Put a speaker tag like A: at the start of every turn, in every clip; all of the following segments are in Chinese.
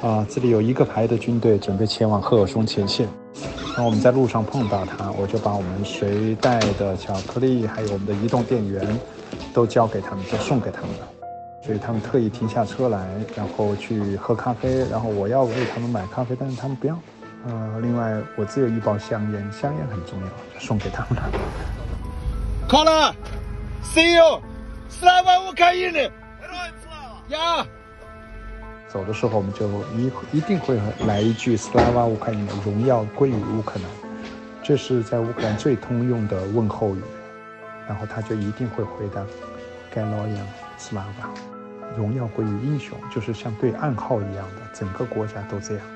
A: 啊，这里有一个排的军队准备前往赫尔松前线。然后我们在路上碰到他，我就把我们随带的巧克力，还有我们的移动电源，都交给他们，就送给他们了。所以他们特意停下车来，然后去喝咖啡。然后我要为他们买咖啡，但是他们不要。呃，另外我只有一包香烟，香烟很重要，就送给他们了。
B: Connor，see you，Slava Ukraini，呀。
A: 走的时候，我们就一一定会来一句“斯拉瓦乌克兰”，荣耀归于乌克兰。这是在乌克兰最通用的问候语。然后他就一定会回答“盖罗扬斯拉瓦”，荣耀归于英雄，就是像对暗号一样的，整个国家都这样。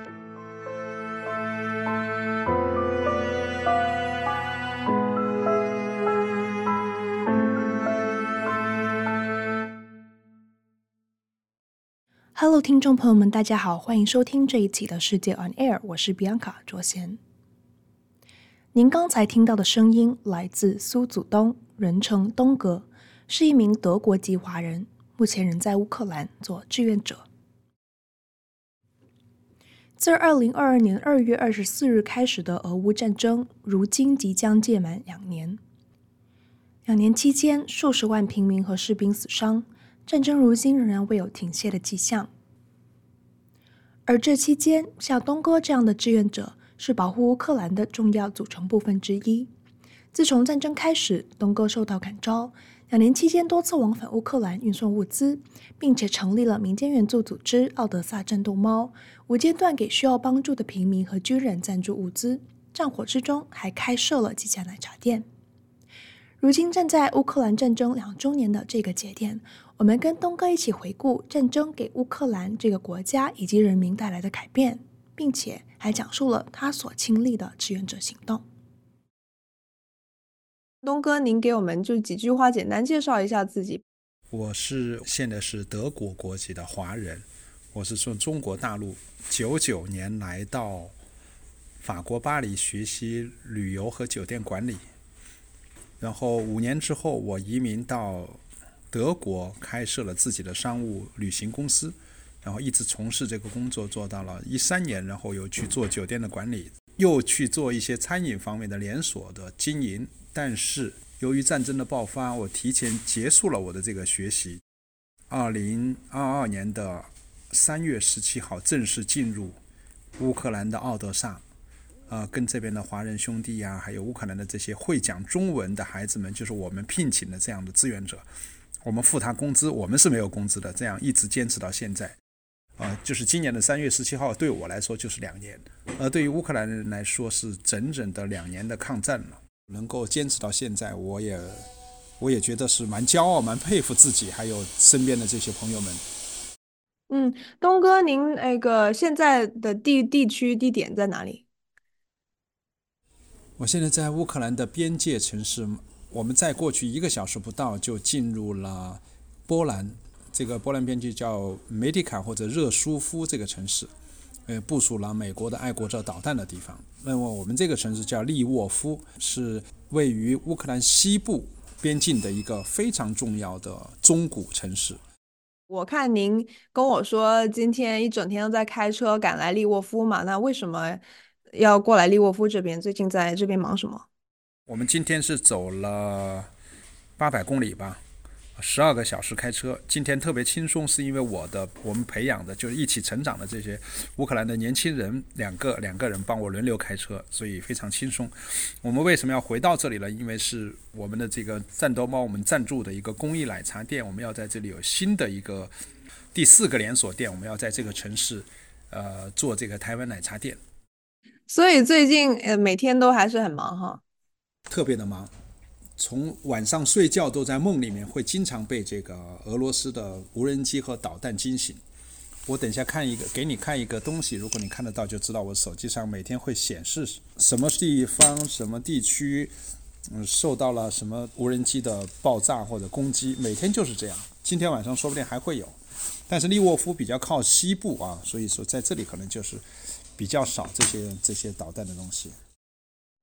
C: Hello，听众朋友们，大家好，欢迎收听这一期的世界 On Air，我是 Bianca 卓贤。您刚才听到的声音来自苏祖东，人称东哥，是一名德国籍华人，目前人在乌克兰做志愿者。自二零二二年二月二十四日开始的俄乌战争，如今即将届满两年。两年期间，数十万平民和士兵死伤。战争如今仍然未有停歇的迹象，而这期间，像东哥这样的志愿者是保护乌克兰的重要组成部分之一。自从战争开始，东哥受到感召，两年期间多次往返乌克兰运送物资，并且成立了民间援助组织“奥德萨战斗猫”，无间断给需要帮助的平民和军人赞助物资。战火之中，还开设了几家奶茶店。如今站在乌克兰战争两周年的这个节点，我们跟东哥一起回顾战争给乌克兰这个国家以及人民带来的改变，并且还讲述了他所亲历的志愿者行动。东哥，您给我们就几句话简单介绍一下自己。
D: 我是现在是德国国籍的华人，我是从中国大陆九九年来到法国巴黎学习旅游和酒店管理。然后五年之后，我移民到德国，开设了自己的商务旅行公司，然后一直从事这个工作，做到了一三年，然后又去做酒店的管理，又去做一些餐饮方面的连锁的经营。但是由于战争的爆发，我提前结束了我的这个学习。二零二二年的三月十七号，正式进入乌克兰的奥德萨。呃，跟这边的华人兄弟呀、还有乌克兰的这些会讲中文的孩子们，就是我们聘请的这样的志愿者，我们付他工资，我们是没有工资的，这样一直坚持到现在。啊、呃，就是今年的三月十七号，对我来说就是两年，而对于乌克兰人来说是整整的两年的抗战了。能够坚持到现在，我也我也觉得是蛮骄傲、蛮佩服自己，还有身边的这些朋友们。
C: 嗯，东哥，您那个现在的地地区地点在哪里？
D: 我现在在乌克兰的边界城市，我们在过去一个小时不到就进入了波兰，这个波兰边境叫梅迪卡或者热舒夫这个城市，呃，部署了美国的爱国者导弹的地方。那么我们这个城市叫利沃夫，是位于乌克兰西部边境的一个非常重要的中古城市。
C: 我看您跟我说今天一整天都在开车赶来利沃夫嘛，那为什么？要过来利沃夫这边，最近在这边忙什么？
D: 我们今天是走了八百公里吧，十二个小时开车。今天特别轻松，是因为我的我们培养的就是一起成长的这些乌克兰的年轻人，两个两个人帮我轮流开车，所以非常轻松。我们为什么要回到这里呢？因为是我们的这个战斗猫我们赞助的一个公益奶茶店，我们要在这里有新的一个第四个连锁店，我们要在这个城市呃做这个台湾奶茶店。
C: 所以最近呃每天都还是很忙哈，
D: 特别的忙，从晚上睡觉都在梦里面，会经常被这个俄罗斯的无人机和导弹惊醒。我等一下看一个，给你看一个东西，如果你看得到，就知道我手机上每天会显示什么地方、什么地区，嗯，受到了什么无人机的爆炸或者攻击，每天就是这样。今天晚上说不定还会有，但是利沃夫比较靠西部啊，所以说在这里可能就是。比较少这些这些导弹的东西。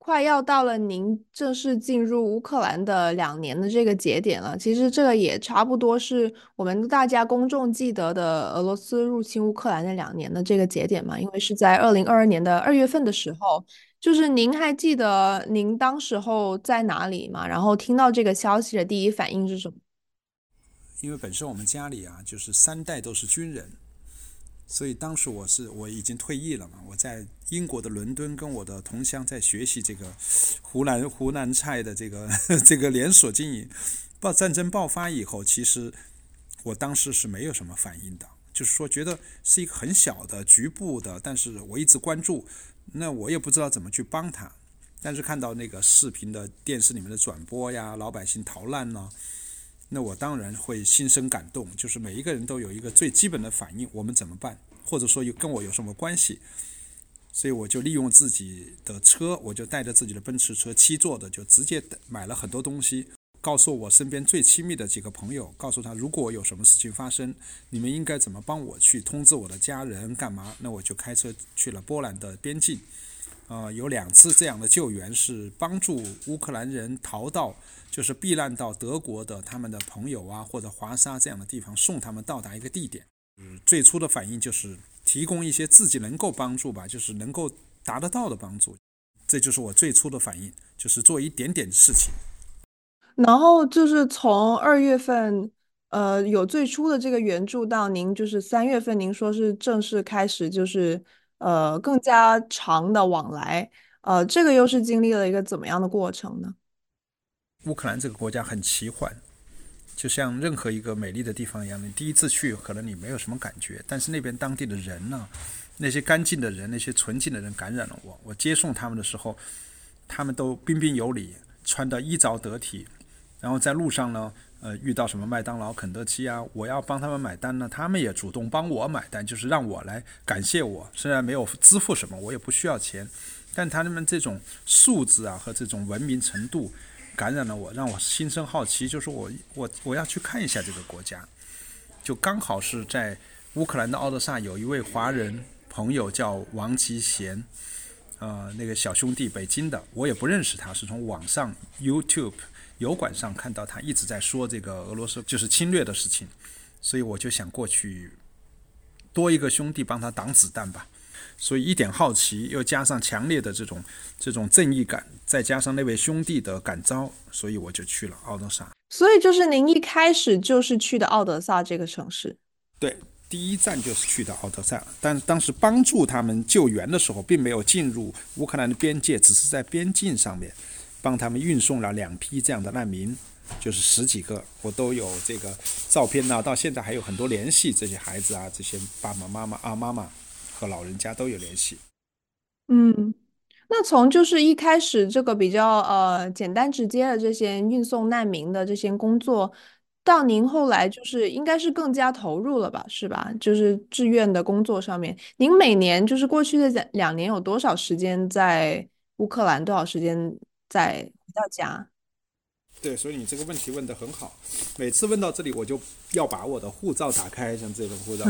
E: 快要到了您正式进入乌克兰的两年的这个节点了。其实这个也差不多是我们大家公众记得的俄罗斯入侵乌克兰的两年的这个节点嘛，因为是在二零二二年的二月份的时候。就是您还记得您当时候在哪里吗？然后听到这个消息的第一反应是什么？
D: 因为本身我们家里啊，就是三代都是军人。所以当时我是我已经退役了嘛，我在英国的伦敦跟我的同乡在学习这个湖南湖南菜的这个 这个连锁经营。爆战争爆发以后，其实我当时是没有什么反应的，就是说觉得是一个很小的局部的，但是我一直关注，那我也不知道怎么去帮他。但是看到那个视频的电视里面的转播呀，老百姓逃难呢。那我当然会心生感动，就是每一个人都有一个最基本的反应，我们怎么办？或者说有跟我有什么关系？所以我就利用自己的车，我就带着自己的奔驰车，七座的，就直接买了很多东西，告诉我身边最亲密的几个朋友，告诉他如果有什么事情发生，你们应该怎么帮我去通知我的家人干嘛？那我就开车去了波兰的边境。呃，有两次这样的救援是帮助乌克兰人逃到，就是避难到德国的他们的朋友啊，或者华沙这样的地方，送他们到达一个地点。嗯最初的反应就是提供一些自己能够帮助吧，就是能够达得到的帮助。这就是我最初的反应，就是做一点点事情。
E: 然后就是从二月份，呃，有最初的这个援助到您就是三月份，您说是正式开始就是。呃，更加长的往来，呃，这个又是经历了一个怎么样的过程呢？
D: 乌克兰这个国家很奇幻，就像任何一个美丽的地方一样。你第一次去，可能你没有什么感觉，但是那边当地的人呢，那些干净的人，那些纯净的人感染了我。我接送他们的时候，他们都彬彬有礼，穿得衣着得体，然后在路上呢。呃，遇到什么麦当劳、肯德基啊，我要帮他们买单呢，他们也主动帮我买单，就是让我来感谢我。虽然没有支付什么，我也不需要钱，但他们这种素质啊和这种文明程度感染了我，让我心生好奇，就是我我我要去看一下这个国家。就刚好是在乌克兰的奥德萨有一位华人朋友叫王吉贤，呃，那个小兄弟，北京的，我也不认识他，是从网上 YouTube。油管上看到他一直在说这个俄罗斯就是侵略的事情，所以我就想过去多一个兄弟帮他挡子弹吧。所以一点好奇，又加上强烈的这种这种正义感，再加上那位兄弟的感召，所以我就去了奥德萨。
E: 所以就是您一开始就是去的奥德萨这个城市？
D: 对，第一站就是去的奥德萨。但是当时帮助他们救援的时候，并没有进入乌克兰的边界，只是在边境上面。帮他们运送了两批这样的难民，就是十几个，我都有这个照片呢。到现在还有很多联系，这些孩子啊，这些爸爸妈妈啊，妈妈和老人家都有联系。
E: 嗯，那从就是一开始这个比较呃简单直接的这些运送难民的这些工作，到您后来就是应该是更加投入了吧，是吧？就是志愿的工作上面，您每年就是过去的两两年有多少时间在乌克兰？多少时间？在回到家，
D: 对，所以你这个问题问得很好。每次问到这里，我就要把我的护照打开，像这种护照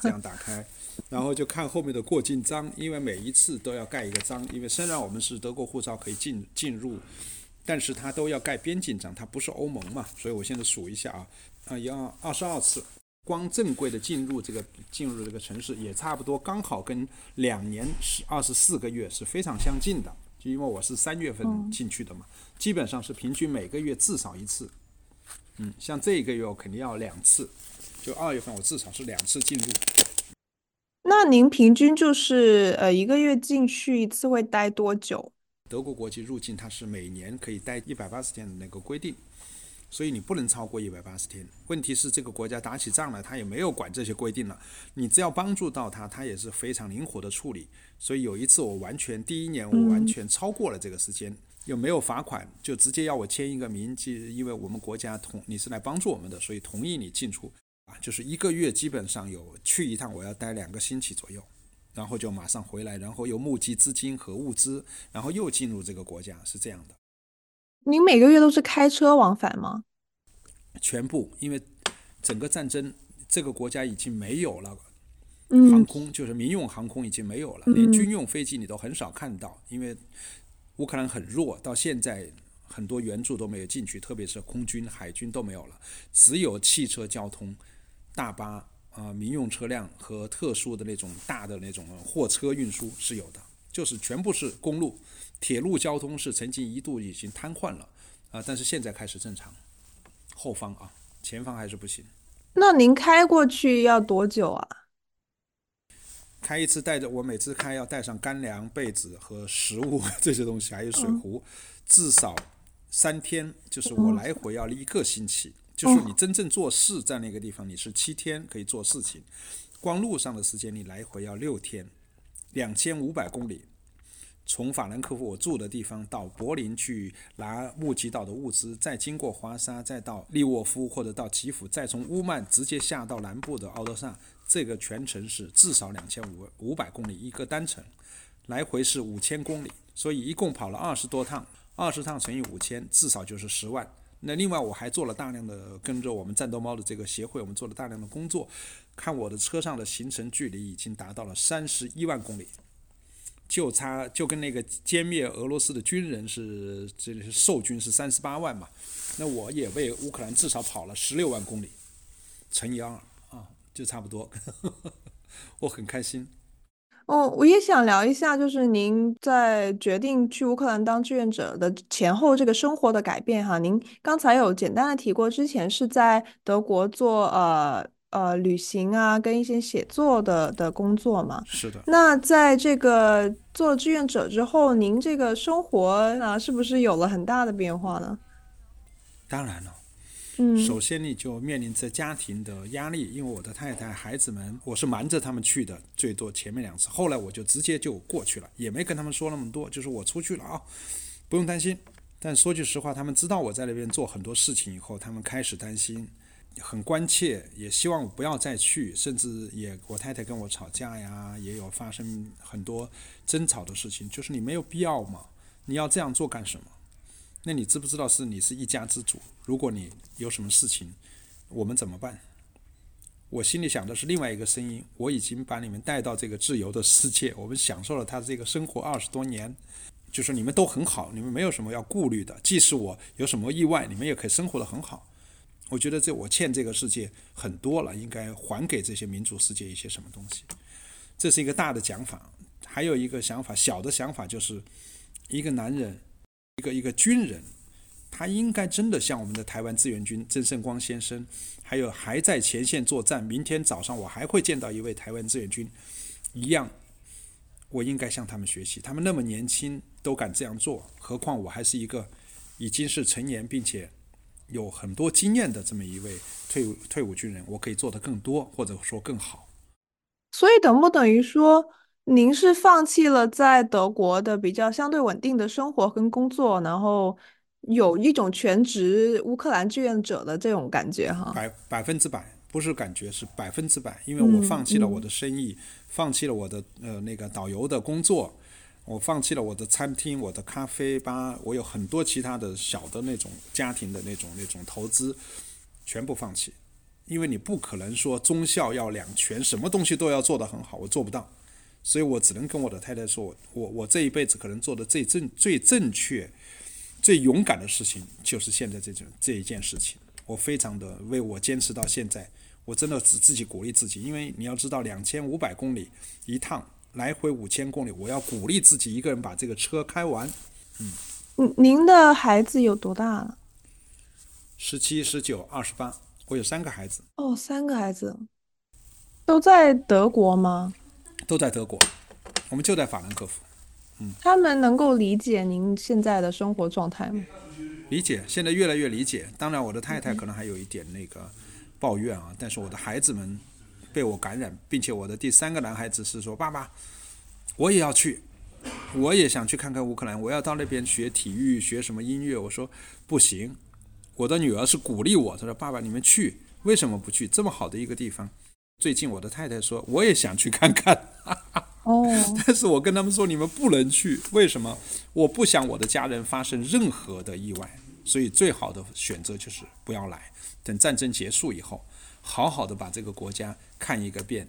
D: 这样打开，然后就看后面的过境章，因为每一次都要盖一个章。因为虽然我们是德国护照可以进进入，但是它都要盖边境章，它不是欧盟嘛。所以我现在数一下啊，啊，要二十二次，光正规的进入这个进入这个城市，也差不多刚好跟两年十二十四个月是非常相近的。就因为我是三月份进去的嘛，嗯，基本上是平均每个月至少一次。嗯，像这个月我肯定要两次，就二月份我至少是两次进入。
E: 那您平均就是呃一个月进去一次会待多久？
D: 德国国籍入境它是每年可以待一百八十天的那个规定。所以你不能超过一百八十天。问题是这个国家打起仗来，他也没有管这些规定了。你只要帮助到他，他也是非常灵活的处理。所以有一次我完全第一年我完全超过了这个时间，又没有罚款，就直接要我签一个名，就因为我们国家同你是来帮助我们的，所以同意你进出啊，就是一个月基本上有去一趟我要待两个星期左右，然后就马上回来，然后又募集资金和物资，然后又进入这个国家，是这样的。
E: 您每个月都是开车往返吗？
D: 全部，因为整个战争，这个国家已经没有了航空，
E: 嗯，
D: 就是民用航空已经没有了，连军用飞机你都很少看到，因为乌乌克兰很弱，到现在很多援助都没有进去，特别是空军、海军都没有了，只有汽车交通、大巴啊、呃、民用车辆和特殊的那种大的那种货车运输是有的，就是全部是公路、铁路交通是曾经一度已经瘫痪了啊、呃，但是现在开始正常。后方啊，前方还是不行。
E: 那您开过去要多久啊？
D: 开一次带着我每次开要带上干粮、被子和食物 这些东西，还有水壶，嗯、至少三天。就是我来回要一个星期。嗯、就是你真正做事在那个地方，你是七天可以做事情，光路上的时间你来回要六天，两千五百公里。从法兰克福我住的地方到柏林去拿募集到的物资，再经过华沙，再到利沃夫或者到基辅，再从乌曼直接下到南部的奥德萨，这个全程是至少两千五五百公里一个单程，来回是五千公里，所以一共跑了二十多趟，二十趟乘以五千，至少就是十万。那另外我还做了大量的跟着我们战斗猫的这个协会，我们做了大量的工作，看我的车上的行程距离已经达到了三十一万公里。就差就跟那个歼灭俄罗斯的军人是，这里是受军是三十八万嘛，那我也为乌克兰至少跑了十六万公里，乘以二，就差不多，我很开心。
E: 哦，我也想聊一下，就是您在决定去乌克兰当志愿者的前后这个生活的改变哈。您刚才有简单的提过，之前是在德国做呃。呃，旅行啊，跟一些写作的的工作嘛。
D: 是的。
E: 那在这个做志愿者之后，您这个生活啊，是不是有了很大的变化呢？
D: 当然了。首先，你就面临着家庭的压力，因为我的太太、孩子们，我是瞒着他们去的，最多前面两次，后来我就直接就过去了，也没跟他们说那么多，就是我出去了啊，不用担心。但说句实话，他们知道我在那边做很多事情以后，他们开始担心。很关切，也希望我不要再去，甚至也我太太跟我吵架呀，也有发生很多争吵的事情。就是你没有必要嘛，你要这样做干什么？那你知不知道是你是一家之主？如果你有什么事情，我们怎么办？我心里想的是另外一个声音，我已经把你们带到这个自由的世界，我们享受了他这个生活二十多年，就是你们都很好，你们没有什么要顾虑的。即使我有什么意外，你们也可以生活得很好。我觉得这我欠这个世界很多了，应该还给这些民主世界一些什么东西。这是一个大的讲法，还有一个想法，小的想法就是，一个男人，一个一个军人，他应该真的像我们的台湾志愿军曾胜光先生，还有还在前线作战，明天早上我还会见到一位台湾志愿军一样，我应该向他们学习。他们那么年轻都敢这样做，何况我还是一个已经是成年并且。有很多经验的这么一位退伍退伍军人，我可以做得更多，或者说更好。
E: 所以等不等于说，您是放弃了在德国的比较相对稳定的生活跟工作，然后有一种全职乌克兰志愿者的这种感觉哈？
D: 百百分之百，不是感觉，是百分之百，因为我放弃了我的生意，放弃了我的呃那个导游的工作。我放弃了我的餐厅，我的咖啡吧，我有很多其他的小的那种家庭的那种那种投资，全部放弃，因为你不可能说忠孝要两全，什么东西都要做得很好，我做不到，所以我只能跟我的太太说，我我这一辈子可能做的最正最正确、最勇敢的事情，就是现在这种这一件事情，我非常的为我坚持到现在，我真的只自己鼓励自己，因为你要知道，两千五百公里一趟。来回五千公里，我要鼓励自己一个人把这个车开完。嗯，
E: 您的孩子有多大了？
D: 十七、十九、二十八，我有三个孩子。
E: 哦，三个孩子都在德国吗？
D: 都在德国，我们就在法兰克福。嗯，
E: 他们能够理解您现在的生活状态吗？
D: 理解，现在越来越理解。当然，我的太太可能还有一点那个抱怨啊，嗯、但是我的孩子们。被我感染，并且我的第三个男孩子是说：“爸爸，我也要去，我也想去看看乌克兰，我要到那边学体育，学什么音乐。”我说：“不行。”我的女儿是鼓励我，她说：“爸爸，你们去，为什么不去？这么好的一个地方。”最近我的太太说：“我也想去看看。”
E: 哦，
D: 但是我跟他们说：“你们不能去，为什么？我不想我的家人发生任何的意外，所以最好的选择就是不要来，等战争结束以后。”好好的把这个国家看一个遍。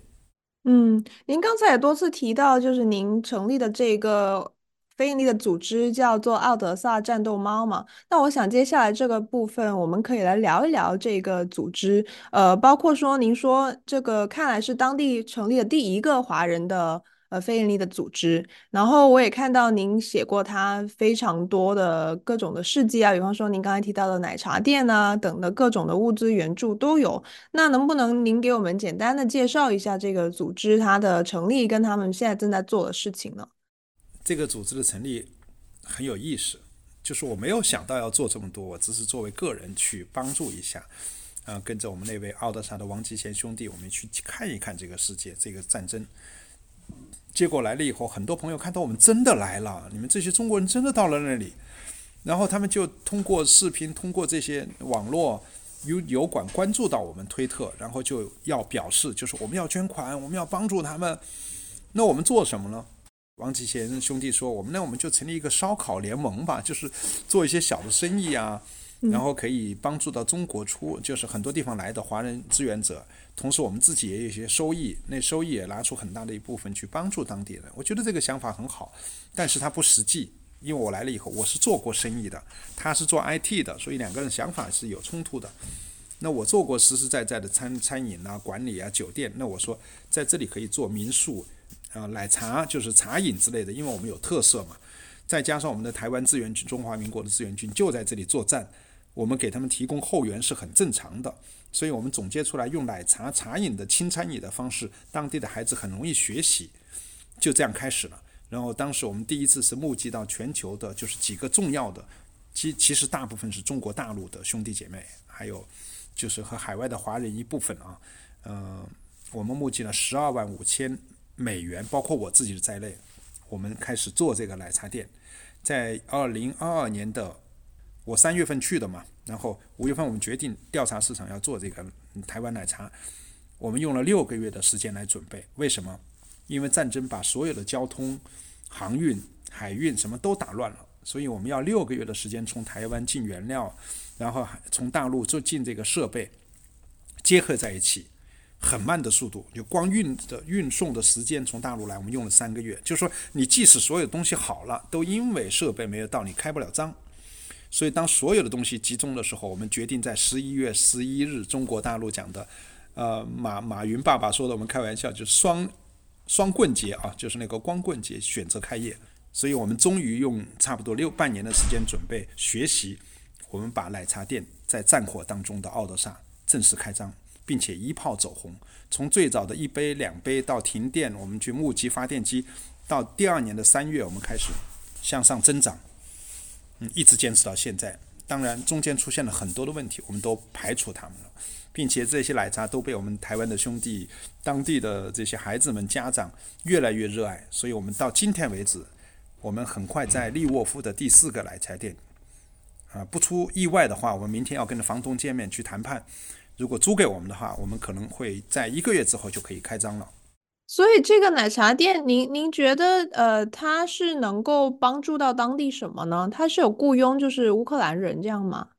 E: 嗯，您刚才也多次提到，就是您成立的这个非营利的组织叫做奥德萨战斗猫嘛。那我想接下来这个部分，我们可以来聊一聊这个组织，呃，包括说您说这个看来是当地成立的第一个华人的。呃，非营利的组织，然后我也看到您写过他非常多的各种的事迹啊，比方说您刚才提到的奶茶店啊等的各种的物资援助都有。那能不能您给我们简单的介绍一下这个组织它的成立跟他们现在正在做的事情呢？
D: 这个组织的成立很有意思，就是我没有想到要做这么多，我只是作为个人去帮助一下，呃，跟着我们那位奥德萨的王吉贤兄弟，我们去看一看这个世界，这个战争。结果来了以后，很多朋友看到我们真的来了，你们这些中国人真的到了那里，然后他们就通过视频，通过这些网络油油管关注到我们推特，然后就要表示，就是我们要捐款，我们要帮助他们。那我们做什么呢？王启贤兄弟说，我们那我们就成立一个烧烤联盟吧，就是做一些小的生意啊。然后可以帮助到中国出，就是很多地方来的华人志愿者，同时我们自己也有一些收益，那收益也拿出很大的一部分去帮助当地人。我觉得这个想法很好，但是它不实际，因为我来了以后，我是做过生意的，他是做 IT 的，所以两个人想法是有冲突的。那我做过实实在在的餐餐饮啊、管理啊、酒店，那我说在这里可以做民宿，啊、奶茶就是茶饮之类的，因为我们有特色嘛，再加上我们的台湾志愿军、中华民国的志愿军就在这里作战。我们给他们提供后援是很正常的，所以我们总结出来用奶茶茶饮的轻餐饮的方式，当地的孩子很容易学习，就这样开始了。然后当时我们第一次是募集到全球的，就是几个重要的，其其实大部分是中国大陆的兄弟姐妹，还有就是和海外的华人一部分啊，呃，我们募集了十二万五千美元，包括我自己在内，我们开始做这个奶茶店，在二零二二年的。我三月份去的嘛，然后五月份我们决定调查市场要做这个台湾奶茶，我们用了六个月的时间来准备。为什么？因为战争把所有的交通、航运、海运什么都打乱了，所以我们要六个月的时间从台湾进原料，然后从大陆就进这个设备，结合在一起，很慢的速度，就光运的运送的时间从大陆来，我们用了三个月。就是说，你即使所有东西好了，都因为设备没有到，你开不了张。所以，当所有的东西集中的时候，我们决定在十一月十一日，中国大陆讲的，呃，马马云爸爸说的，我们开玩笑就双双棍节啊，就是那个光棍节，选择开业。所以我们终于用差不多六半年的时间准备学习，我们把奶茶店在战火当中的奥德萨正式开张，并且一炮走红。从最早的一杯两杯到停电，我们去募集发电机，到第二年的三月，我们开始向上增长。嗯一直坚持到现在，当然中间出现了很多的问题，我们都排除他们了，并且这些奶茶都被我们台湾的兄弟、当地的这些孩子们家长越来越热爱，所以我们到今天为止，我们很快在利沃夫的第四个奶茶店，啊，不出意外的话，我们明天要跟房东见面去谈判，如果租给我们的话，我们可能会在一个月之后就可以开张了。
E: 所以这个奶茶店，您您觉得，呃，它是能够帮助到当地什么呢？它是有雇佣，就是乌克兰人这样吗？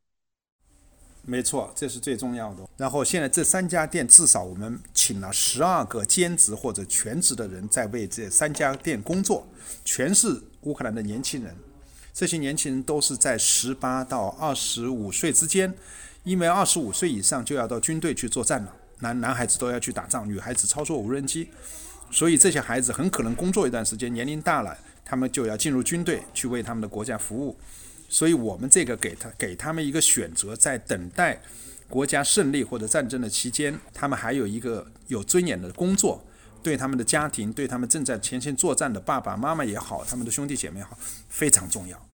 D: 没错，这是最重要的。然后现在这三家店，至少我们请了十二个兼职或者全职的人在为这三家店工作，全是乌克兰的年轻人。这些年轻人都是在十八到二十五岁之间，因为二十五岁以上就要到军队去作战了。男男孩子都要去打仗，女孩子操作无人机，所以这些孩子很可能工作一段时间，年龄大了，他们就要进入军队去为他们的国家服务。所以我们这个给他给他们一个选择，在等待国家胜利或者战争的期间，他们还有一个有尊严的工作，对他们的家庭，对他们正在前线作战的爸爸妈妈也好，他们的兄弟姐妹好，非常重要。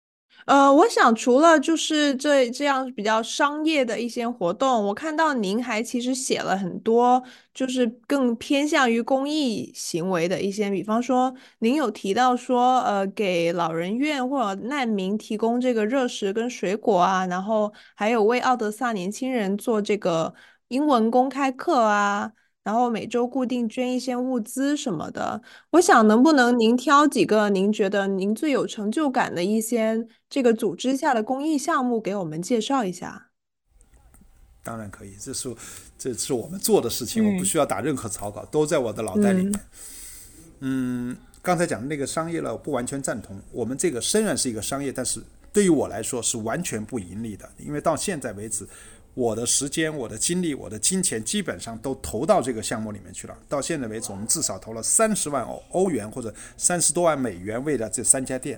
E: 呃，我想除了就是这这样比较商业的一些活动，我看到您还其实写了很多，就是更偏向于公益行为的一些，比方说您有提到说，呃，给老人院或者难民提供这个热食跟水果啊，然后还有为奥德萨年轻人做这个英文公开课啊。然后每周固定捐一些物资什么的，我想能不能您挑几个您觉得您最有成就感的一些这个组织下的公益项目给我们介绍一下？
D: 当然可以，这是这是我们做的事情，我不需要打任何草稿，都在我的脑袋里面。嗯，刚才讲的那个商业呢，我不完全赞同。我们这个虽然是一个商业，但是对于我来说是完全不盈利的，因为到现在为止，我的时间、我的精力、我的金钱基本上都投到这个项目里面去了。到现在为止，我们至少投了三十万欧欧元或者三十多万美元，为了这三家店，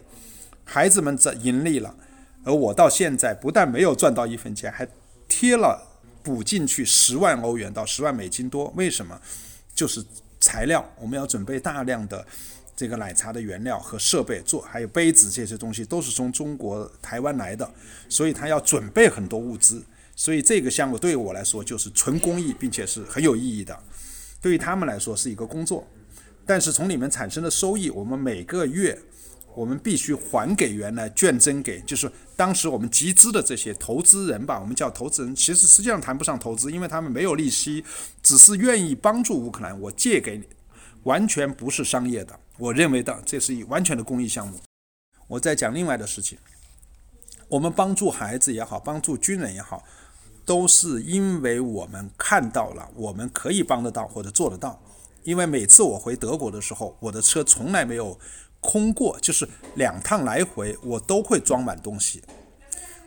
D: 孩子们这盈利了，而我到现在不但没有赚到一分钱，还贴了补进去十万欧元到十万美金多。为什么？就是材料，我们要准备大量的。这个奶茶的原料和设备做，还有杯子这些东西都是从中国台湾来的，所以他要准备很多物资，所以这个项目对于我来说就是纯公益，并且是很有意义的。对于他们来说是一个工作，但是从里面产生的收益，我们每个月我们必须还给原来捐赠给，就是当时我们集资的这些投资人吧，我们叫投资人，其实实际上谈不上投资，因为他们没有利息，只是愿意帮助乌克兰，我借给你，完全不是商业的。我认为的，这是一完全的公益项目。我再讲另外的事情，我们帮助孩子也好，帮助军人也好，都是因为我们看到了我们可以帮得到或者做得到。因为每次我回德国的时候，我的车从来没有空过，就是两趟来回我都会装满东西。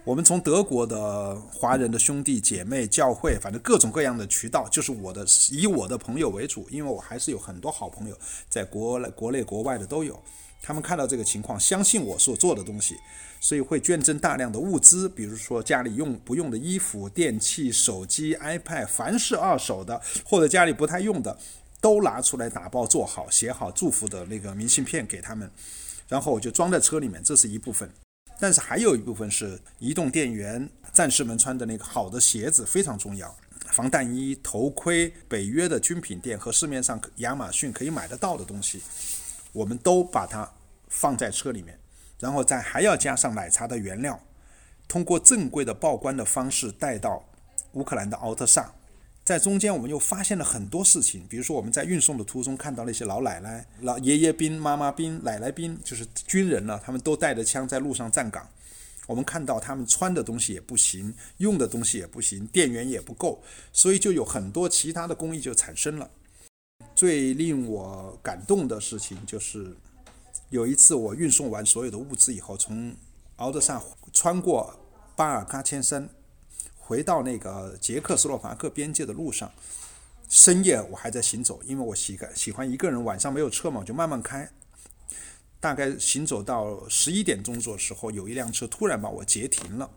D: 我们从德国的华人的兄弟姐妹、教会，反正各种各样的渠道，就是我的以我的朋友为主，因为我还是有很多好朋友，在国内、国内、国外的都有。他们看到这个情况，相信我所做的东西，所以会捐赠大量的物资，比如说家里用不用的衣服、电器、手机、iPad，凡是二手的或者家里不太用的，都拿出来打包做好、写好祝福的那个明信片给他们，然后我就装在车里面，这是一部分。但是还有一部分是移动电源，战士们穿的那个好的鞋子非常重要，防弹衣、头盔，北约的军品店和市面上亚马逊可以买得到的东西，我们都把它放在车里面，然后再还要加上奶茶的原料，通过正规的报关的方式带到乌克兰的奥特萨。在中间，我们又发现了很多事情，比如说我们在运送的途中看到那些老奶奶、老爷爷兵、妈妈兵、奶奶兵，就是军人了，他们都带着枪在路上站岗。我们看到他们穿的东西也不行，用的东西也不行，电源也不够，所以就有很多其他的工艺就产生了。最令我感动的事情就是，有一次我运送完所有的物资以后，从敖德萨穿过巴尔喀千山。回到那个捷克斯洛伐克边界的路上，深夜我还在行走，因为我喜欢喜欢一个人，晚上没有车嘛，我就慢慢开。大概行走到十一点钟左右时候，有一辆车突然把我截停了，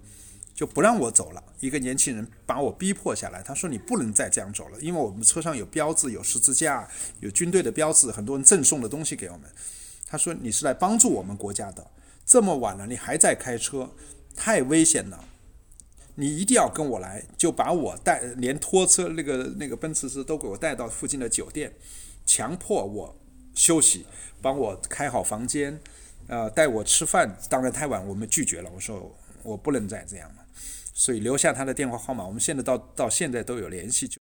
D: 就不让我走了。一个年轻人把我逼迫下来，他说：“你不能再这样走了，因为我们车上有标志，有十字架，有军队的标志，很多人赠送的东西给我们。”他说：“你是来帮助我们国家的，这么晚了你还在开车，太危险了。”你一定要跟我来，就把我带，连拖车那个那个奔驰车都给我带到附近的酒店，强迫我休息，帮我开好房间，呃，带我吃饭。当然太晚，我们拒绝了。我说我不能再这样了，所以留下他的电话号码。我们现在到到现在都有联系。就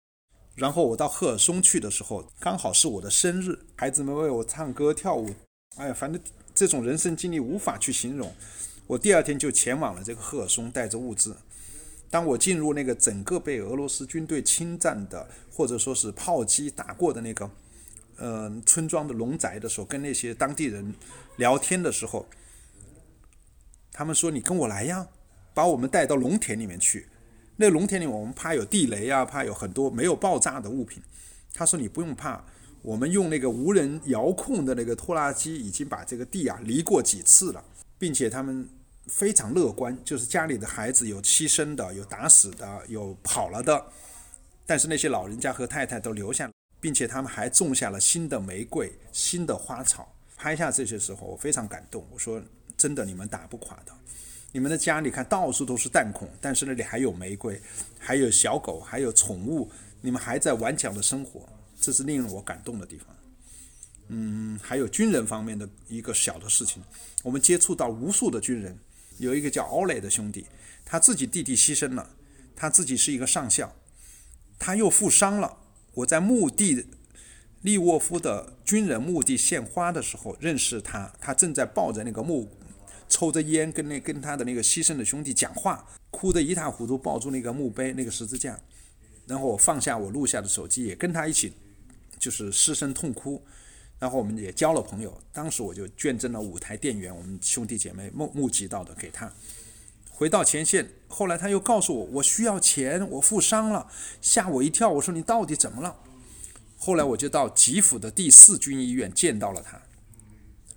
D: 然后我到赫尔松去的时候，刚好是我的生日，孩子们为我唱歌跳舞，哎呀，反正这种人生经历无法去形容。我第二天就前往了这个赫尔松，带着物资。当我进入那个整个被俄罗斯军队侵占的，或者说是炮击打过的那个，呃，村庄的农宅的时候，跟那些当地人聊天的时候，他们说：“你跟我来呀，把我们带到农田里面去。那农田里我们怕有地雷啊，怕有很多没有爆炸的物品。”他说：“你不用怕，我们用那个无人遥控的那个拖拉机已经把这个地啊犁过几次了，并且他们。”非常乐观，就是家里的孩子有牺牲的，有打死的，有跑了的，但是那些老人家和太太都留下了，并且他们还种下了新的玫瑰、新的花草。拍下这些时候，我非常感动。我说：“真的，你们打不垮的。你们的家里看到处都是弹孔，但是那里还有玫瑰，还有小狗，还有宠物，你们还在顽强的生活，这是令我感动的地方。”嗯，还有军人方面的一个小的事情，我们接触到无数的军人。有一个叫奥雷的兄弟，他自己弟弟牺牲了，他自己是一个上校，他又负伤了。我在墓地利沃夫的军人墓地献花的时候认识他，他正在抱着那个墓，抽着烟，跟那跟他的那个牺牲的兄弟讲话，哭得一塌糊涂，抱住那个墓碑那个十字架，然后我放下我录下的手机，也跟他一起就是失声痛哭。然后我们也交了朋友。当时我就捐赠了五台电源，我们兄弟姐妹募募集到的给他。回到前线，后来他又告诉我，我需要钱，我负伤了，吓我一跳。我说你到底怎么了？后来我就到吉府的第四军医院见到了他。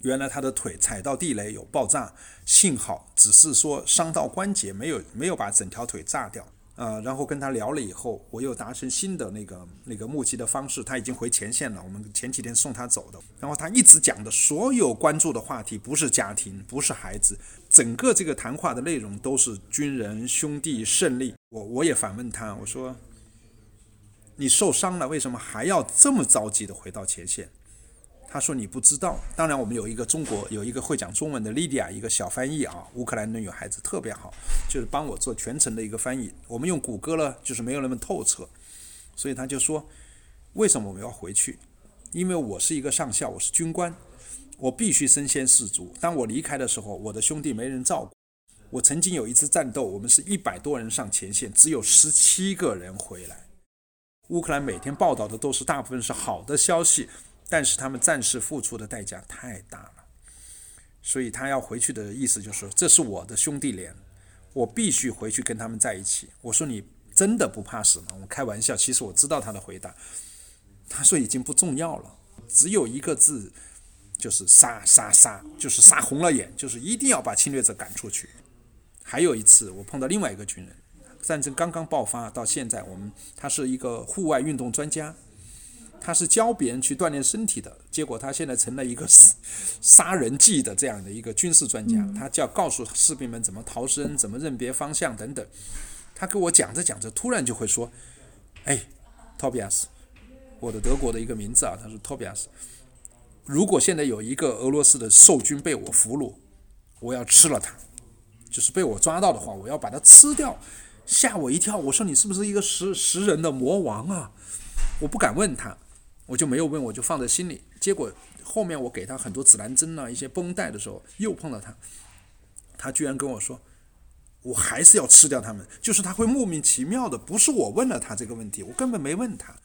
D: 原来他的腿踩到地雷有爆炸，幸好只是说伤到关节，没有没有把整条腿炸掉。呃，然后跟他聊了以后，我又达成新的那个那个募集的方式。他已经回前线了，我们前几天送他走的。然后他一直讲的所有关注的话题，不是家庭，不是孩子，整个这个谈话的内容都是军人兄弟胜利。我我也反问他，我说：“你受伤了，为什么还要这么着急的回到前线？”他说：“你不知道。”当然，我们有一个中国有一个会讲中文的莉迪亚，一个小翻译啊，乌克兰的女孩子特别好，就是帮我做全程的一个翻译。我们用谷歌呢，就是没有那么透彻，所以他就说：“为什么我们要回去？因为我是一个上校，我是军官，我必须身先士卒。当我离开的时候，我的兄弟没人照顾。我曾经有一次战斗，我们是一百多人上前线，只有十七个人回来。乌克兰每天报道的都是大部分是好的消息。”但是他们战士付出的代价太大了，所以他要回去的意思就是，这是我的兄弟连，我必须回去跟他们在一起。我说你真的不怕死吗？我开玩笑，其实我知道他的回答。他说已经不重要了，只有一个字，就是杀杀杀，就是杀红了眼，就是一定要把侵略者赶出去。还有一次，我碰到另外一个军人，战争刚刚爆发到现在，我们他是一个户外运动专家。他是教别人去锻炼身体的，结果他现在成了一个 杀人技的这样的一个军事专家。他就要告诉士兵们怎么逃生、怎么认别方向等等。他给我讲着讲着，突然就会说：“哎，Tobias，我的德国的一个名字啊。”他说：“Tobias，如果现在有一个俄罗斯的兽军被我俘虏，我要吃了他，就是被我抓到的话，我要把他吃掉。”吓我一跳，我说：“你是不是一个食食人的魔王啊？”我不敢问他。我就没有问，我就放在心里。结果后面我给他很多指南针啊，一些绷带的时候，又碰到他，他居然跟我说，我还是要吃掉他们。就是他会莫名其妙的，不是我问了他这个问题，我根本没问他。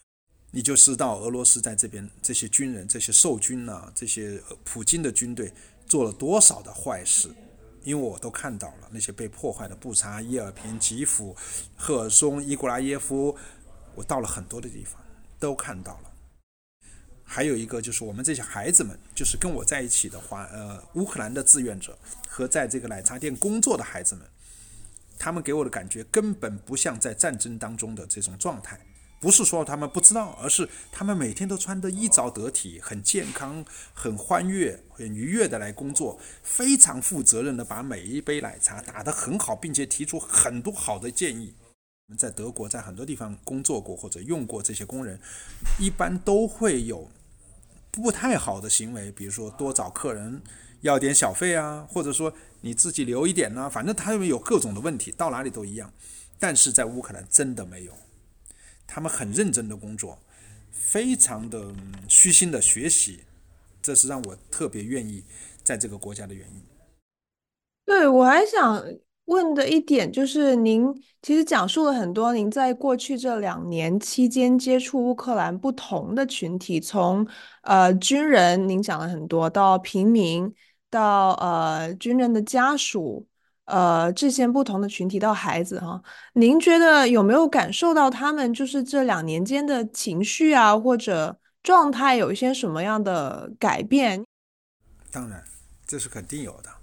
D: 你就知道俄罗斯在这边这些军人、这些受军啊，这些普京的军队做了多少的坏事，因为我都看到了那些被破坏的布查、伊尔平、基辅、赫尔松、伊古拉耶夫，我到了很多的地方都看到了。还有一个就是我们这些孩子们，就是跟我在一起的话，呃，乌克兰的志愿者和在这个奶茶店工作的孩子们，他们给我的感觉根本不像在战争当中的这种状态。不是说他们不知道，而是他们每天都穿得衣着得体，很健康、很欢悦、很愉悦的来工作，非常负责任的把每一杯奶茶打得很好，并且提出很多好的建议。我们在德国在很多地方工作过或者用过这些工人，一般都会有。不太好的行为，比如说多找客人要点小费啊，或者说你自己留一点呢、啊，反正他们有各种的问题，到哪里都一样。但是在乌克兰真的没有，他们很认真的工作，非常的虚心的学习，这是让我特别愿意在这个国家的原因。
E: 对，我还想。问的一点就是，您其实讲述了很多您在过去这两年期间接触乌克兰不同的群体，从呃军人，您讲了很多，到平民，到呃军人的家属，呃这些不同的群体，到孩子哈，您觉得有没有感受到他们就是这两年间的情绪啊，或者状态有一些什么样的改变？
D: 当然，这是肯定有的。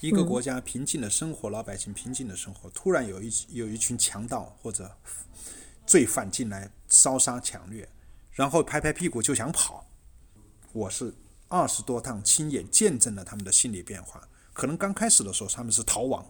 D: 一个国家平静的生活，老百姓平静的生活，突然有一有一群强盗或者罪犯进来烧杀抢掠，然后拍拍屁股就想跑。我是二十多趟亲眼见证了他们的心理变化。可能刚开始的时候他们是逃亡。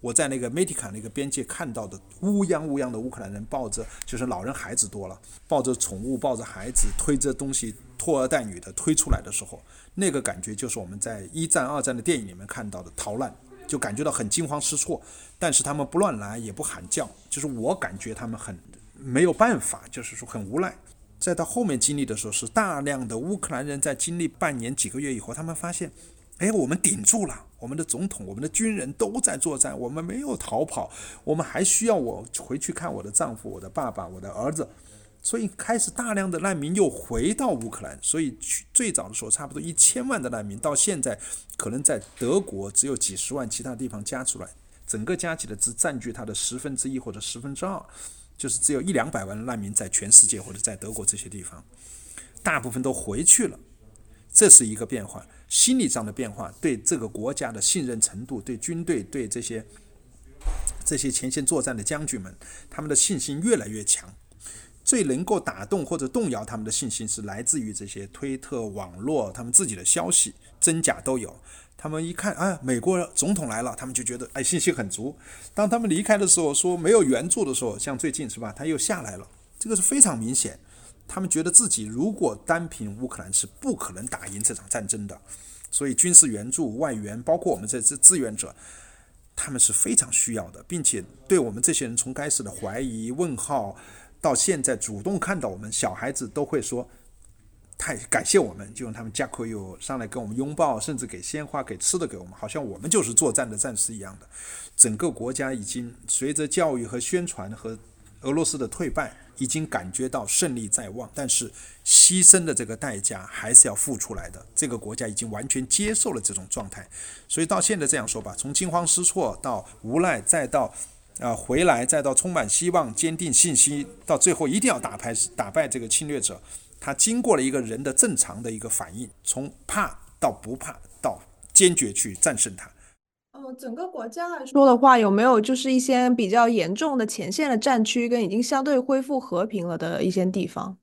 D: 我在那个梅迪卡那个边界看到的乌泱乌泱的乌克兰人抱着，就是老人孩子多了，抱着宠物，抱着孩子，推着东西，拖儿带女的推出来的时候。那个感觉就是我们在一战、二战的电影里面看到的逃难，就感觉到很惊慌失措，但是他们不乱来，也不喊叫，就是我感觉他们很没有办法，就是说很无奈。再到后面经历的时候，是大量的乌克兰人在经历半年几个月以后，他们发现，哎，我们顶住了，我们的总统、我们的军人都在作战，我们没有逃跑，我们还需要我回去看我的丈夫、我的爸爸、我的儿子，所以开始大量的难民又回到乌克兰，所以去最早的时候差不多一千万的难民，到现在可能在德国只有几十万，其他地方加出来，整个加起来只占据它的十分之一或者十分之二，就是只有一两百万的难民在全世界或者在德国这些地方，大部分都回去了，这是一个变化，心理上的变化，对这个国家的信任程度，对军队，对这些这些前线作战的将军们，他们的信心越来越强。最能够打动或者动摇他们的信心，是来自于这些推特网络，他们自己的消息真假都有。他们一看，啊，美国总统来了，他们就觉得哎，信心很足。当他们离开的时候，说没有援助的时候，像最近是吧，他又下来了，这个是非常明显。他们觉得自己如果单凭乌克兰是不可能打赢这场战争的，所以军事援助、外援，包括我们这些志愿者，他们是非常需要的，并且对我们这些人从开始的怀疑、问号。到现在主动看到我们，小孩子都会说太感谢我们，就用他们家口又上来跟我们拥抱，甚至给鲜花、给吃的给我们，好像我们就是作战的战士一样的。整个国家已经随着教育和宣传和俄罗斯的退败，已经感觉到胜利在望，但是牺牲的这个代价还是要付出来的。这个国家已经完全接受了这种状态，所以到现在这样说吧，从惊慌失措到无奈，再到。啊，回来再到充满希望、坚定信心，到最后一定要打败打败这个侵略者。他经过了一个人的正常的一个反应，从怕到不怕，到坚决去战胜他。
E: 嗯，整个国家来说的话，有没有就是一些比较严重的前线的战区，跟已经相对恢复和平了的一些地方？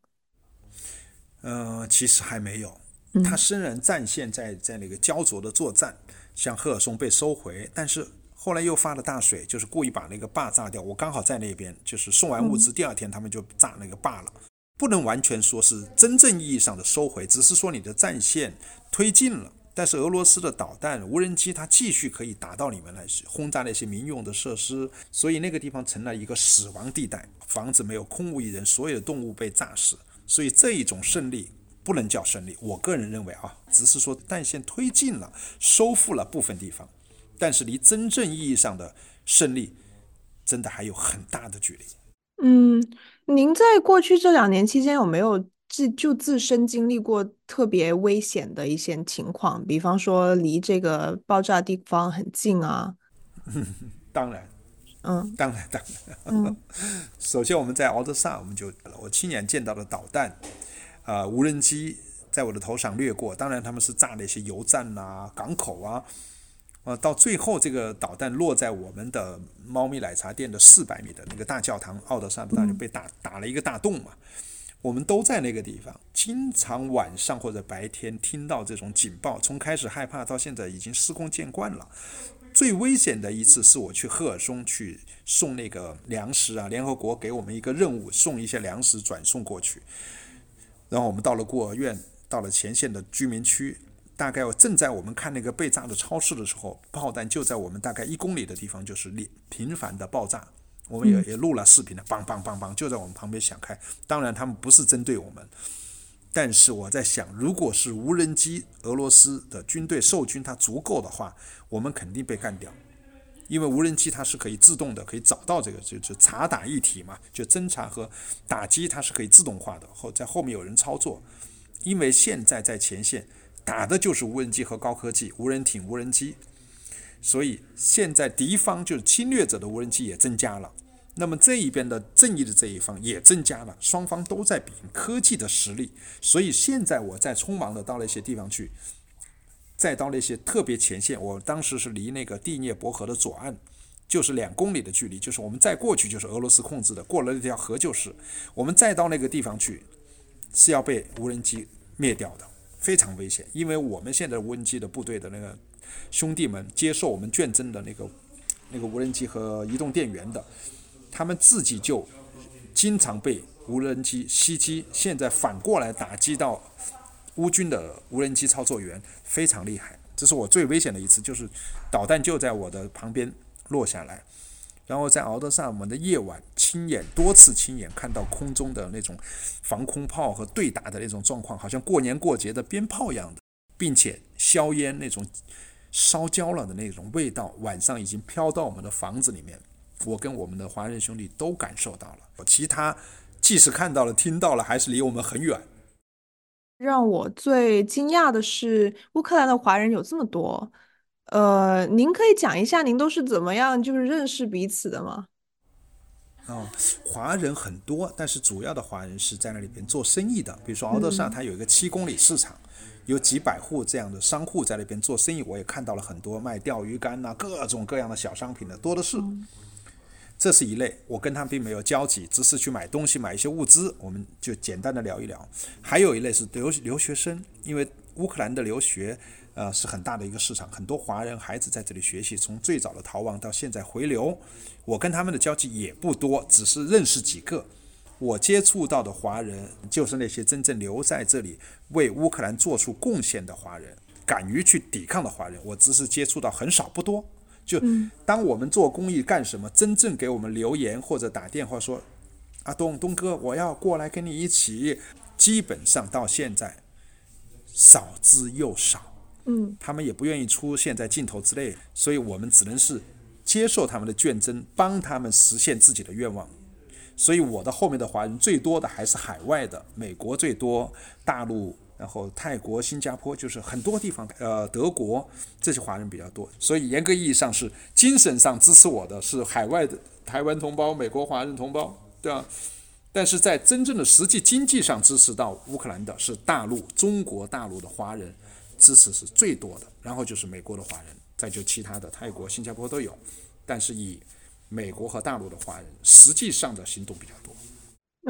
D: 呃，其实还没有。他虽然战线在在那个焦灼的作战，像赫尔松被收回，但是。后来又发了大水，就是故意把那个坝炸掉。我刚好在那边，就是送完物资，第二天他们就炸那个坝了。不能完全说是真正意义上的收回，只是说你的战线推进了。但是俄罗斯的导弹、无人机它继续可以打到你们来，轰炸那些民用的设施，所以那个地方成了一个死亡地带，房子没有，空无一人，所有的动物被炸死。所以这一种胜利不能叫胜利，我个人认为啊，只是说战线推进了，收复了部分地方。但是离真正意义上的胜利，真的还有很大的距离。
E: 嗯，您在过去这两年期间有没有自就自身经历过特别危险的一些情况？比方说离这个爆炸地方很近啊？
D: 当然，
E: 嗯，
D: 当然，当然。嗯，首先我们在敖德萨，我们就我亲眼见到了导弹，啊、呃，无人机在我的头上掠过。当然他们是炸了一些油站啊、港口啊。呃，到最后这个导弹落在我们的猫咪奶茶店的四百米的那个大教堂，奥德萨的大就被打打了一个大洞嘛。我们都在那个地方，经常晚上或者白天听到这种警报，从开始害怕到现在已经司空见惯了。最危险的一次是我去赫尔松去送那个粮食啊，联合国给我们一个任务，送一些粮食转送过去。然后我们到了孤儿院，到了前线的居民区。大概我正在我们看那个被炸的超市的时候，炮弹就在我们大概一公里的地方，就是频繁的爆炸。我们也也录了视频的，梆梆梆梆，就在我们旁边响开。当然他们不是针对我们，但是我在想，如果是无人机，俄罗斯的军队受军它足够的话，我们肯定被干掉。因为无人机它是可以自动的，可以找到这个就就察打一体嘛，就侦察和打击它是可以自动化的，后在后面有人操作。因为现在在前线。打的就是无人机和高科技、无人艇、无人机，所以现在敌方就是侵略者的无人机也增加了，那么这一边的正义的这一方也增加了，双方都在比科技的实力。所以现在我在匆忙的到那些地方去，再到那些特别前线，我当时是离那个第聂伯河的左岸，就是两公里的距离，就是我们再过去就是俄罗斯控制的，过了那条河就是，我们再到那个地方去，是要被无人机灭掉的。非常危险，因为我们现在无人机的部队的那个兄弟们接受我们捐赠的那个那个无人机和移动电源的，他们自己就经常被无人机袭击，现在反过来打击到乌军的无人机操作员，非常厉害。这是我最危险的一次，就是导弹就在我的旁边落下来。然后在敖德萨我们的夜晚，亲眼多次亲眼看到空中的那种防空炮和对打的那种状况，好像过年过节的鞭炮一样的，并且硝烟那种烧焦了的那种味道，晚上已经飘到我们的房子里面，我跟我们的华人兄弟都感受到了。其他即使看到了、听到了，还是离我们很远。
E: 让我最惊讶的是，乌克兰的华人有这么多。呃，您可以讲一下您都是怎么样就是认识彼此的吗？
D: 哦，华人很多，但是主要的华人是在那里边做生意的。比如说敖德萨，它有一个七公里市场，嗯、有几百户这样的商户在那边做生意。我也看到了很多卖钓鱼竿呐、啊，各种各样的小商品的多的是。嗯、这是一类，我跟他并没有交集，只是去买东西，买一些物资，我们就简单的聊一聊。还有一类是留留学生，因为乌克兰的留学。呃，是很大的一个市场，很多华人孩子在这里学习，从最早的逃亡到现在回流，我跟他们的交集也不多，只是认识几个。我接触到的华人，就是那些真正留在这里为乌克兰做出贡献的华人，敢于去抵抗的华人，我只是接触到很少不多。就当我们做公益干什么，真正给我们留言或者打电话说，阿东东哥，我要过来跟你一起，基本上到现在少之又少。
E: 嗯，
D: 他们也不愿意出现在镜头之内，所以我们只能是接受他们的眷赠，帮他们实现自己的愿望。所以我的后面的华人最多的还是海外的，美国最多，大陆，然后泰国、新加坡，就是很多地方，呃，德国这些华人比较多。所以严格意义上是精神上支持我的是海外的台湾同胞、美国华人同胞，对吧？但是在真正的实际经济上支持到乌克兰的是大陆、中国大陆的华人。支持是最多的，然后就是美国的华人，再就其他的泰国、新加坡都有，但是以美国和大陆的华人实际上的行动比较多。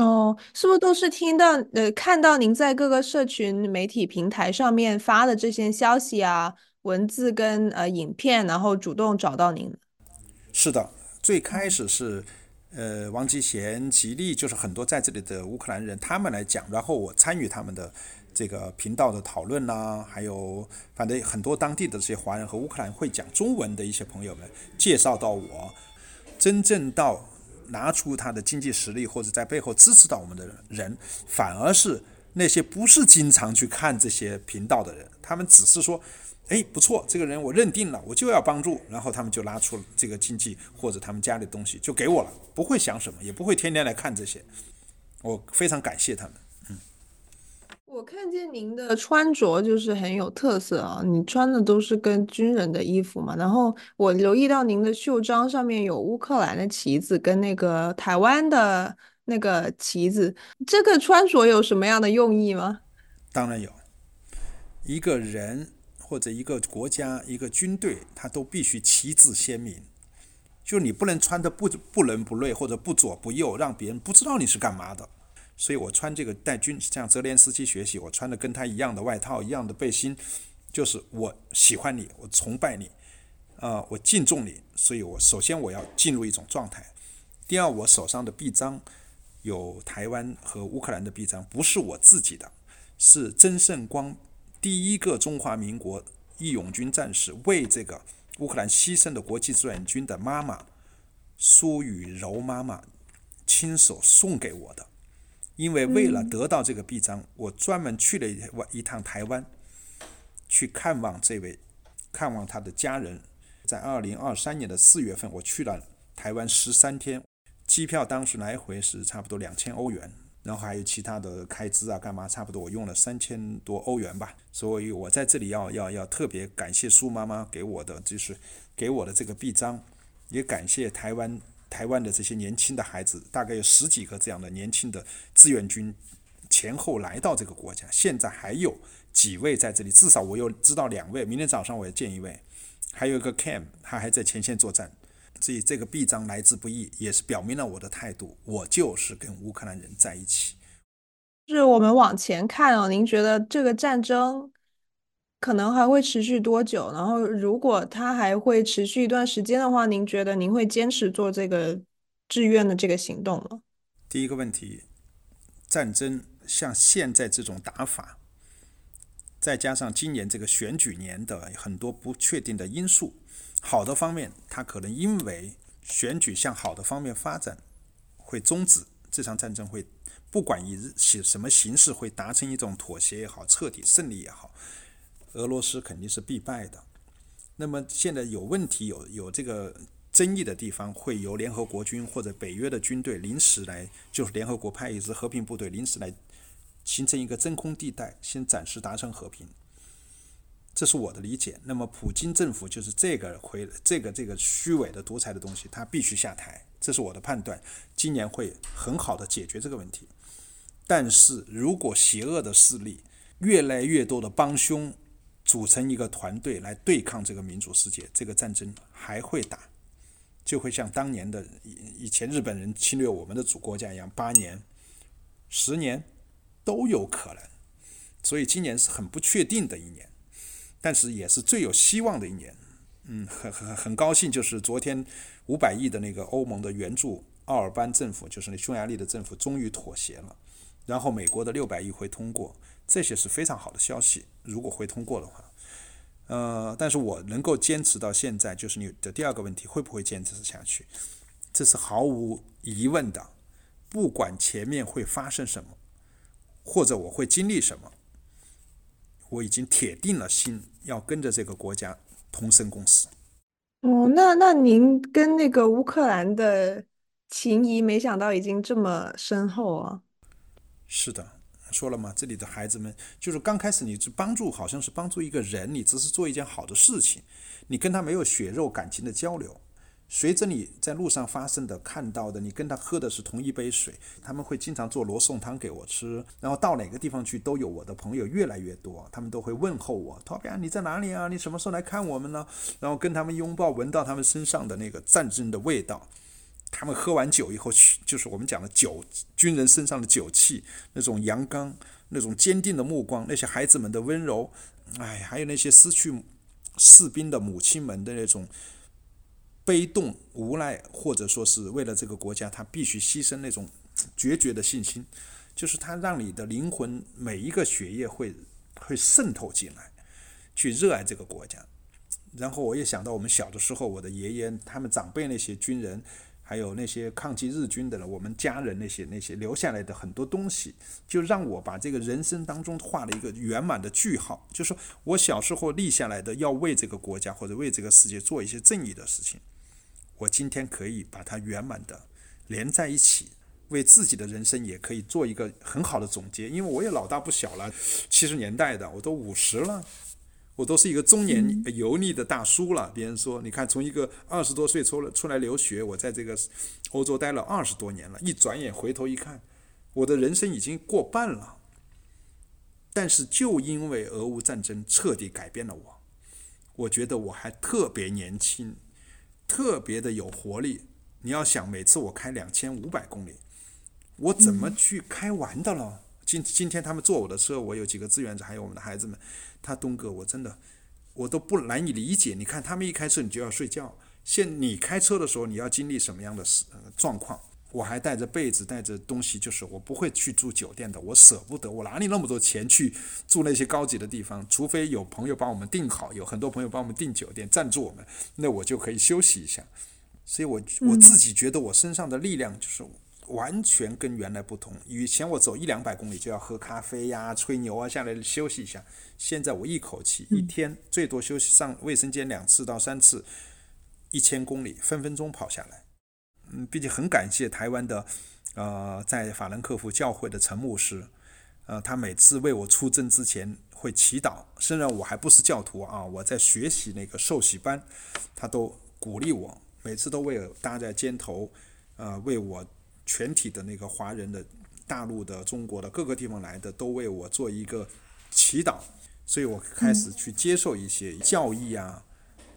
E: 哦，是不是都是听到呃看到您在各个社群媒体平台上面发的这些消息啊、文字跟呃影片，然后主动找到您？
D: 是的，最开始是呃王吉贤、吉利，就是很多在这里的乌克兰人，他们来讲，然后我参与他们的。这个频道的讨论呐，还有反正很多当地的这些华人和乌克兰会讲中文的一些朋友们介绍到我，真正到拿出他的经济实力或者在背后支持到我们的人，反而是那些不是经常去看这些频道的人，他们只是说，哎，不错，这个人我认定了，我就要帮助，然后他们就拿出这个经济或者他们家里的东西就给我了，不会想什么，也不会天天来看这些，我非常感谢他们。
E: 我看见您的穿着就是很有特色啊，你穿的都是跟军人的衣服嘛。然后我留意到您的袖章上面有乌克兰的旗子跟那个台湾的那个旗子，这个穿着有什么样的用意吗？
D: 当然有，一个人或者一个国家、一个军队，他都必须旗帜鲜明，就你不能穿的不不伦不类或者不左不右，让别人不知道你是干嘛的。所以我穿这个带军，向泽连斯基学习，我穿的跟他一样的外套，一样的背心，就是我喜欢你，我崇拜你，啊、我敬重你。所以我首先我要进入一种状态。第二，我手上的臂章有台湾和乌克兰的臂章，不是我自己的，是曾圣光第一个中华民国义勇军战士为这个乌克兰牺牲的国际志愿军的妈妈苏雨柔妈妈亲手送给我的。因为为了得到这个臂章，我专门去了一一趟台湾，去看望这位，看望他的家人。在二零二三年的四月份，我去了台湾十三天，机票当时来回是差不多两千欧元，然后还有其他的开支啊，干嘛差不多我用了三千多欧元吧。所以我在这里要要要特别感谢苏妈妈给我的，就是给我的这个臂章，也感谢台湾。台湾的这些年轻的孩子，大概有十几个这样的年轻的志愿军，前后来到这个国家，现在还有几位在这里，至少我又知道两位，明天早上我要见一位，还有一个 Cam，他还在前线作战，所以这个臂章来之不易，也是表明了我的态度，我就是跟乌克兰人在一起。
E: 是我们往前看哦，您觉得这个战争？可能还会持续多久？然后，如果它还会持续一段时间的话，您觉得您会坚持做这个志愿的这个行动吗？
D: 第一个问题，战争像现在这种打法，再加上今年这个选举年的很多不确定的因素，好的方面，它可能因为选举向好的方面发展，会终止这场战争，会不管以什么形式，会达成一种妥协也好，彻底胜利也好。俄罗斯肯定是必败的。那么现在有问题，有有这个争议的地方，会由联合国军或者北约的军队临时来，就是联合国派一支和平部队临时来形成一个真空地带，先暂时达成和平。这是我的理解。那么，普京政府就是这个回这个这个虚伪的独裁的东西，他必须下台。这是我的判断。今年会很好的解决这个问题。但是如果邪恶的势力越来越多的帮凶组成一个团队来对抗这个民主世界，这个战争还会打，就会像当年的以前日本人侵略我们的祖国家一样，八年、十年都有可能。所以今年是很不确定的一年。但是也是最有希望的一年，嗯，很很很高兴，就是昨天五百亿的那个欧盟的援助，奥尔班政府就是那匈牙利的政府终于妥协了，然后美国的六百亿会通过，这些是非常好的消息。如果会通过的话，呃，但是我能够坚持到现在，就是你的第二个问题，会不会坚持下去？这是毫无疑问的，不管前面会发生什么，或者我会经历什么。我已经铁定了心要跟着这个国家同生共死。
E: 哦，那那您跟那个乌克兰的情谊，没想到已经这么深厚啊。
D: 是的，说了嘛，这里的孩子们就是刚开始你只帮助，好像是帮助一个人，你只是做一件好的事情，你跟他没有血肉感情的交流。随着你在路上发生的、看到的，你跟他喝的是同一杯水，他们会经常做罗宋汤给我吃，然后到哪个地方去都有我的朋友越来越多，他们都会问候我，Toby 你在哪里啊？你什么时候来看我们呢？然后跟他们拥抱，闻到他们身上的那个战争的味道，他们喝完酒以后，就是我们讲的酒，军人身上的酒气，那种阳刚，那种坚定的目光，那些孩子们的温柔，哎，还有那些失去士兵的母亲们的那种。悲痛、无奈，或者说是为了这个国家，他必须牺牲那种决绝的信心，就是他让你的灵魂每一个血液会会渗透进来，去热爱这个国家。然后我也想到我们小的时候，我的爷爷他们长辈那些军人，还有那些抗击日军的了，我们家人那些那些留下来的很多东西，就让我把这个人生当中画了一个圆满的句号。就是我小时候立下来的，要为这个国家或者为这个世界做一些正义的事情。我今天可以把它圆满的连在一起，为自己的人生也可以做一个很好的总结。因为我也老大不小了，七十年代的，我都五十了，我都是一个中年油腻的大叔了。别人说，你看，从一个二十多岁出来出来留学，我在这个欧洲待了二十多年了，一转眼回头一看，我的人生已经过半了。但是就因为俄乌战争彻底改变了我，我觉得我还特别年轻。特别的有活力。你要想，每次我开两千五百公里，我怎么去开完的了？今今天他们坐我的车，我有几个志愿者，还有我们的孩子们，他东哥，我真的我都不难以理解。你看他们一开车，你就要睡觉。现你开车的时候，你要经历什么样的事状况？我还带着被子，带着东西，就是我不会去住酒店的，我舍不得，我哪里那么多钱去住那些高级的地方？除非有朋友帮我们订好，有很多朋友帮我们订酒店赞助我们，那我就可以休息一下。所以我我自己觉得我身上的力量就是完全跟原来不同。以前我走一两百公里就要喝咖啡呀、吹牛啊，下来休息一下。现在我一口气一天最多休息上卫生间两次到三次，一千公里分分钟跑下来。嗯，并且很感谢台湾的，呃，在法兰克福教会的陈牧师，呃，他每次为我出征之前会祈祷，虽然我还不是教徒啊，我在学习那个受洗班，他都鼓励我，每次都为我搭在肩头，呃，为我全体的那个华人的大陆的中国的各个地方来的都为我做一个祈祷，所以我开始去接受一些教义啊。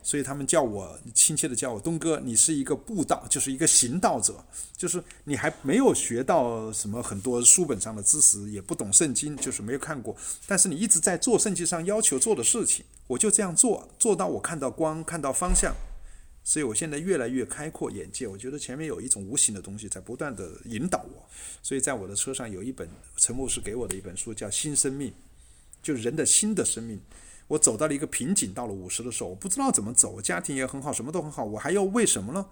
D: 所以他们叫我亲切的叫我东哥，你是一个布道，就是一个行道者，就是你还没有学到什么很多书本上的知识，也不懂圣经，就是没有看过，但是你一直在做圣经上要求做的事情，我就这样做，做到我看到光，看到方向，所以我现在越来越开阔眼界，我觉得前面有一种无形的东西在不断的引导我，所以在我的车上有一本陈牧师给我的一本书，叫《新生命》，就是人的新的生命。我走到了一个瓶颈，到了五十的时候，我不知道怎么走。家庭也很好，什么都很好，我还要为什么呢？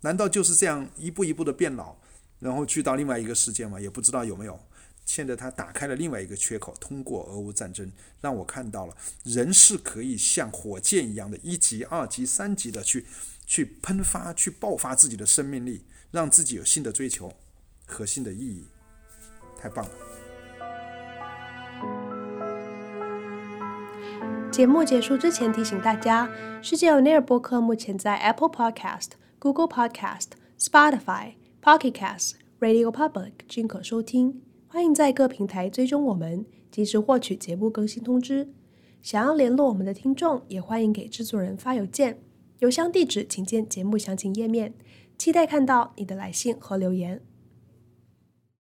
D: 难道就是这样一步一步的变老，然后去到另外一个世界吗？也不知道有没有。现在他打开了另外一个缺口，通过俄乌战争，让我看到了人是可以像火箭一样的一级、二级、三级的去去喷发、去爆发自己的生命力，让自己有新的追求和新的意义，太棒了。
C: 节目结束之前提醒大家，世界有 near 播客目前在 Apple Podcast、Google Podcast、Spotify、Pocket Cast、Radio Public 均可收听。欢迎在各平台追踪我们，及时获取节目更新通知。想要联络我们的听众，也欢迎给制作人发邮件，邮箱地址请见节目详情页面。期待看到你的来信和留言。